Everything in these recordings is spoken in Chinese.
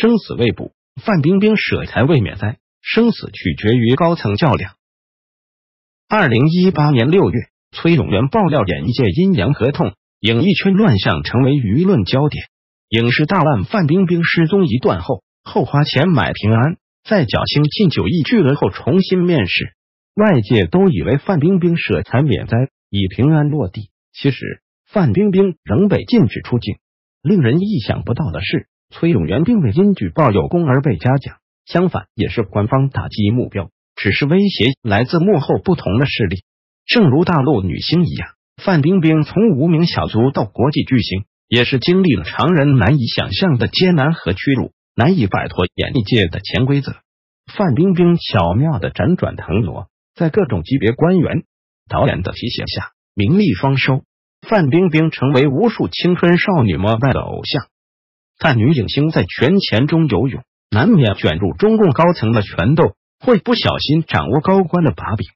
生死未卜，范冰冰舍财未免灾，生死取决于高层较量。二零一八年六月，崔永元爆料演艺界阴阳合同，影艺圈乱象成为舆论焦点。影视大腕范冰冰失踪一段后，后花钱买平安，在侥幸近九亿巨额后重新面试。外界都以为范冰冰舍财免灾，以平安落地。其实，范冰冰仍被禁止出境。令人意想不到的是，崔永元并未因举报有功而被嘉奖，相反，也是官方打击目标。只是威胁来自幕后不同的势力。正如大陆女星一样，范冰冰从无名小卒到国际巨星，也是经历了常人难以想象的艰难和屈辱，难以摆脱演艺界的潜规则。范冰冰巧妙的辗转腾挪。在各种级别官员、导演的提携下，名利双收，范冰冰成为无数青春少女膜拜的偶像。但女影星在权钱中游泳，难免卷入中共高层的权斗，会不小心掌握高官的把柄，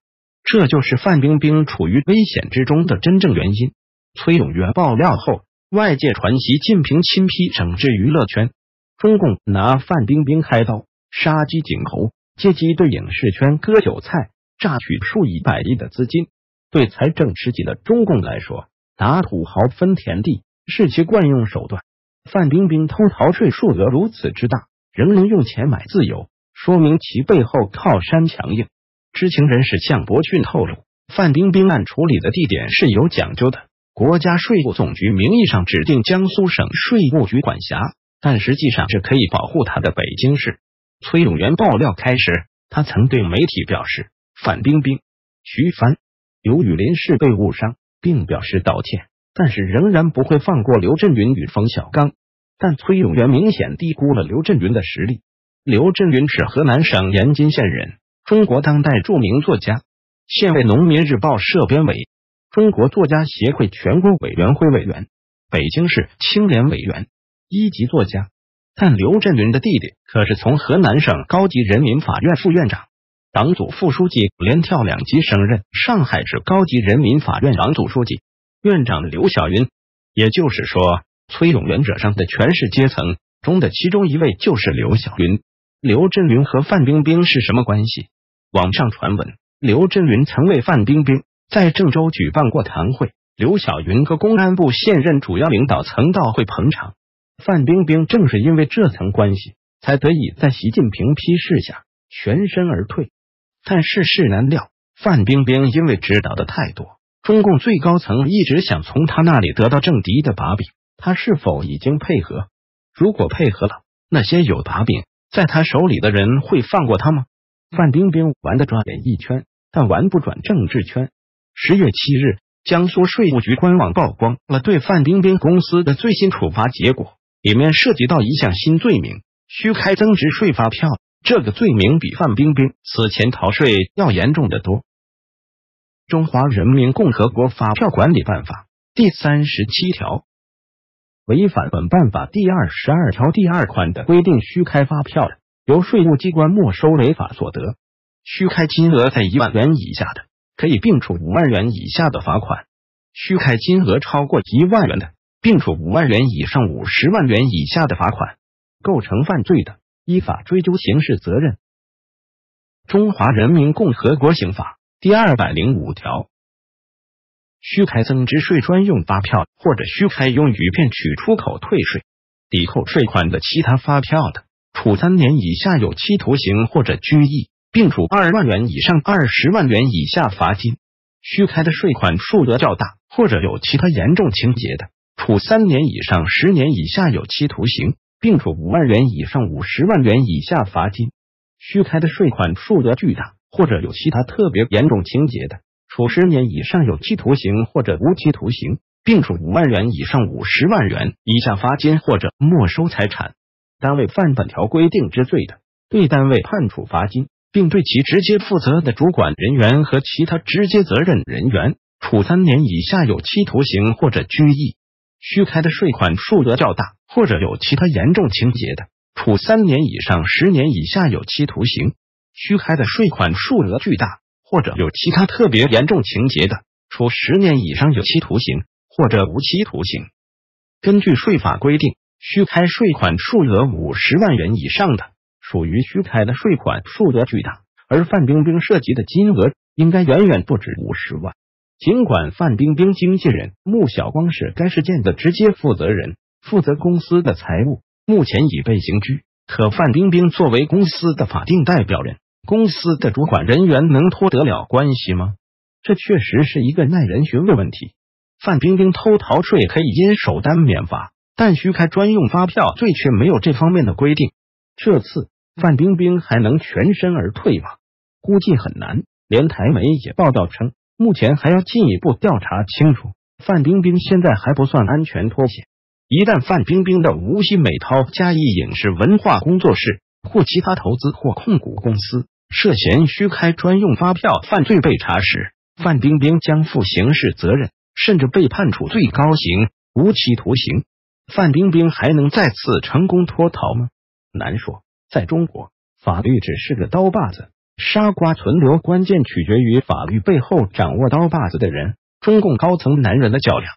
这就是范冰冰处于危险之中的真正原因。崔永元爆料后，外界传习近平亲批整治娱乐圈，中共拿范冰冰开刀，杀鸡儆猴，借机对影视圈割韭菜。榨取数以百亿的资金，对财政吃紧的中共来说，打土豪分田地是其惯用手段。范冰冰偷逃税数额如此之大，仍能用钱买自由，说明其背后靠山强硬。知情人士向博讯透露，范冰冰案处理的地点是有讲究的，国家税务总局名义上指定江苏省税务局管辖，但实际上是可以保护他的北京市。崔永元爆料开始，他曾对媒体表示。范冰冰、徐帆、刘雨林是被误伤，并表示道歉，但是仍然不会放过刘震云与冯小刚。但崔永元明显低估了刘震云的实力。刘震云是河南省延津县人，中国当代著名作家，现为农民日报社编委，中国作家协会全国委员会委员，北京市青联委员，一级作家。但刘震云的弟弟可是从河南省高级人民法院副院长。党组副书记连跳两级升任上海市高级人民法院党组书记、院长刘晓云，也就是说，崔永元惹上的权势阶层中的其中一位就是刘晓云。刘震云和范冰冰是什么关系？网上传闻，刘震云曾为范冰冰在郑州举办过堂会，刘晓云和公安部现任主要领导曾到会捧场。范冰冰正是因为这层关系，才得以在习近平批示下全身而退。但世事难料，范冰冰因为知道的太多，中共最高层一直想从他那里得到政敌的把柄。他是否已经配合？如果配合了，那些有把柄在他手里的人会放过他吗？范冰冰玩得转演艺圈，但玩不转政治圈。十月七日，江苏税务局官网曝光了对范冰冰公司的最新处罚结果，里面涉及到一项新罪名——虚开增值税发票。这个罪名比范冰冰此前逃税要严重的多。《中华人民共和国发票管理办法》第三十七条，违反本办法第二十二条第二款的规定虚开发票的，由税务机关没收违法所得；虚开金额在一万元以下的，可以并处五万元以下的罚款；虚开金额超过一万元的，并处五万元以上五十万元以下的罚款。构成犯罪的。依法追究刑事责任。中华人民共和国刑法第二百零五条，虚开增值税专用发票或者虚开用于骗取出口退税、抵扣税款的其他发票的，处三年以下有期徒刑或者拘役，并处二万元以上二十万元以下罚金。虚开的税款数额较大或者有其他严重情节的，处三年以上十年以下有期徒刑。并处五万元以上五十万元以下罚金；虚开的税款数额巨大或者有其他特别严重情节的，处十年以上有期徒刑或者无期徒刑，并处五万元以上五十万元以下罚金或者没收财产。单位犯本条规定之罪的，对单位判处罚金，并对其直接负责的主管人员和其他直接责任人员处三年以下有期徒刑或者拘役。虚开的税款数额较大，或者有其他严重情节的，处三年以上十年以下有期徒刑；虚开的税款数额巨大，或者有其他特别严重情节的，处十年以上有期徒刑或者无期徒刑。根据税法规定，虚开税款数额五十万元以上的，属于虚开的税款数额巨大，而范冰冰涉及的金额应该远远不止五十万。尽管范冰冰经纪人穆晓光是该事件的直接负责人，负责公司的财务，目前已被刑拘。可范冰冰作为公司的法定代表人，公司的主管人员能脱得了关系吗？这确实是一个耐人寻味问题。范冰冰偷逃税可以因首单免罚，但虚开专用发票罪却没有这方面的规定。这次范冰冰还能全身而退吗？估计很难。连台媒也报道称。目前还要进一步调查清楚。范冰冰现在还不算安全脱险，一旦范冰冰的无锡美涛嘉义影视文化工作室或其他投资或控股公司涉嫌虚开专用发票犯罪被查时，范冰冰将负刑事责任，甚至被判处最高刑无期徒刑。范冰冰还能再次成功脱逃吗？难说。在中国，法律只是个刀把子。杀瓜存留，关键取决于法律背后掌握刀把子的人。中共高层男人的较量。